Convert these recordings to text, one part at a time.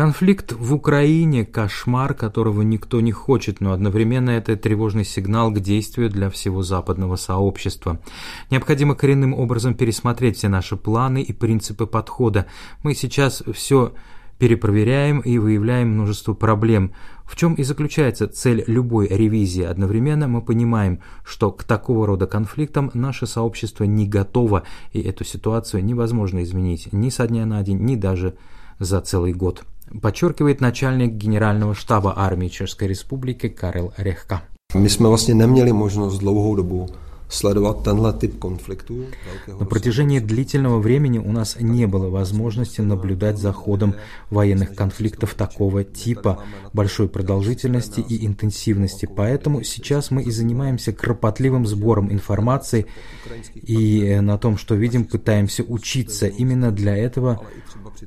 Конфликт в Украине – кошмар, которого никто не хочет, но одновременно это тревожный сигнал к действию для всего западного сообщества. Необходимо коренным образом пересмотреть все наши планы и принципы подхода. Мы сейчас все перепроверяем и выявляем множество проблем. В чем и заключается цель любой ревизии. Одновременно мы понимаем, что к такого рода конфликтам наше сообщество не готово, и эту ситуацию невозможно изменить ни со дня на день, ни даже за целый год подчеркивает начальник генерального штаба армии Чешской Республики Карел Рехка. My jsme vlastně neměli možnost dlouhou dobu sledovat tenhle typ konfliktů. На протяжении длительного времени у нас не было возможности наблюдать за ходом военных конфликтов такого типа, большой продолжительности и интенсивности. Поэтому сейчас мы и занимаемся кропотливым сбором информации и на том, что видим, пытаемся учиться. Именно для этого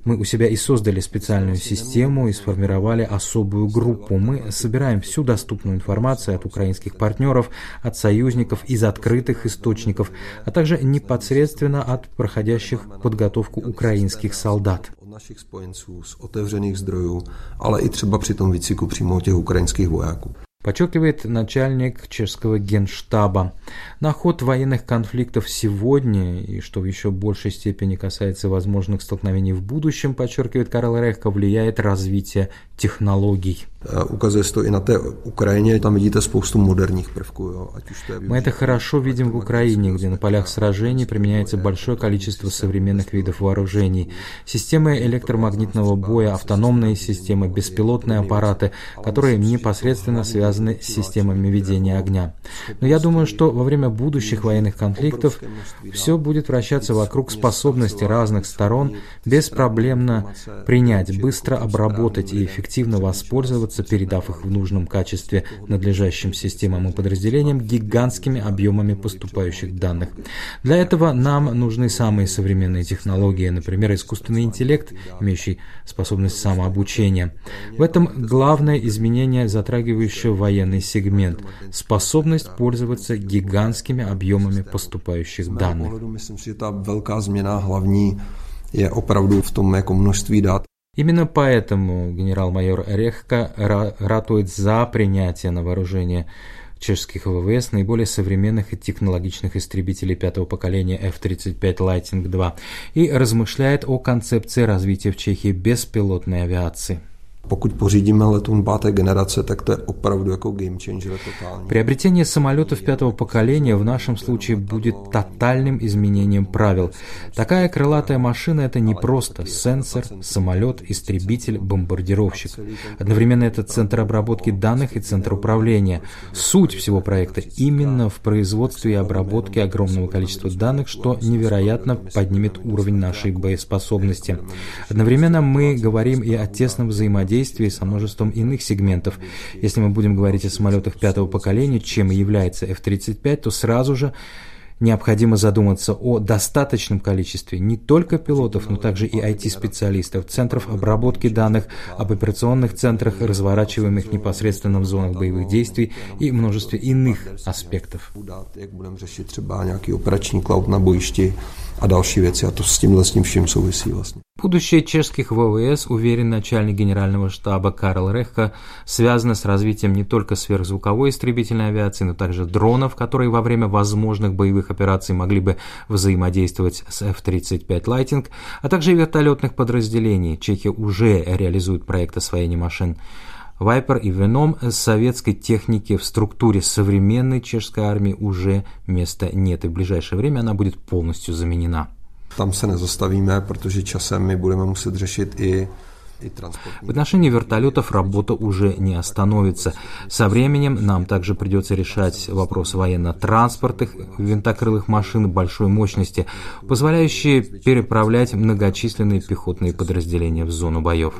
мы у себя и создали специальную систему и сформировали особую группу. Мы собираем всю доступную информацию от украинских партнеров, от союзников из открытых источников, а также непосредственно от проходящих подготовку украинских солдат. našich spojenců z otevřených zdrojů, ale i třeba při tom výcviku přímo těch ukrajinských. Подчеркивает начальник чешского генштаба. На ход военных конфликтов сегодня, и что в еще большей степени касается возможных столкновений в будущем, подчеркивает Карл Рехко, влияет развитие технологий. Té Ukrajině, tam vidíte spoustu moderních prvků. Jo, ať už to je Мы это хорошо видим в Украине, где на полях сражений применяется большое количество современных видов вооружений. Системы электромагнитного боя, автономные системы, беспилотные аппараты, которые непосредственно связаны с системами ведения огня. Но я думаю, что во время будущих военных конфликтов все будет вращаться вокруг способности разных сторон беспроблемно принять, быстро обработать и эффективно воспользоваться передав их в нужном качестве надлежащим системам и подразделениям гигантскими объемами поступающих данных. Для этого нам нужны самые современные технологии, например, искусственный интеллект, имеющий способность самообучения. В этом главное изменение, затрагивающее военный сегмент – способность пользоваться гигантскими объемами поступающих данных. Myslím si, že ta velká změna hlavní je. Именно поэтому генерал-майор Рехка ратует за принятие на вооружение чешских ВВС наиболее современных и технологичных истребителей пятого поколения F-35 Lightning II и размышляет о концепции развития в Чехии беспилотной авиации. Pokud pořídíme letoun páté generace, to je opravdu jako game changer totální. Приобретение самолетов пятого поколения в нашем случае будет тотальным изменением правил. Такая крылатая машина – это не просто сенсор, самолет, истребитель, бомбардировщик. Одновременно это центр обработки данных и центр управления. Суть всего проекта именно в производстве и обработке огромного количества данных, что невероятно поднимет уровень нашей боеспособности. Одновременно мы говорим и о тесном взаимодействии взаимодействии со множеством иных сегментов. Если мы будем говорить о самолетах пятого поколения, чем и является F-35, то сразу же необходимо задуматься о достаточном количестве не только пилотов, но также и IT-специалистов, центров обработки данных, об операционных центрах, разворачиваемых непосредственно в зонах боевых действий и множестве иных аспектов. A další věci a to s tímhle s tím vším souvisí vlastně. Будущее чешских ВВС, уверен начальник генерального штаба Карл Рехка, связано с развитием не только сверхзвуковой истребительной авиации, но также дронов, которые во время возможных боевых операций могли бы взаимодействовать с F-35 Lightning, а также вертолетных подразделений. Чехия уже реализует проект освоения машин. Вайпер и Веном советской техники в структуре современной чешской армии уже места нет, и в ближайшее время она будет полностью заменена. Tam se nezastavíme, protože časem my budeme muset řešit i В отношении вертолетов работа уже не остановится. Со временем нам также придется решать вопрос военно-транспортных винтокрылых машин большой мощности, позволяющие переправлять многочисленные пехотные подразделения в зону боев.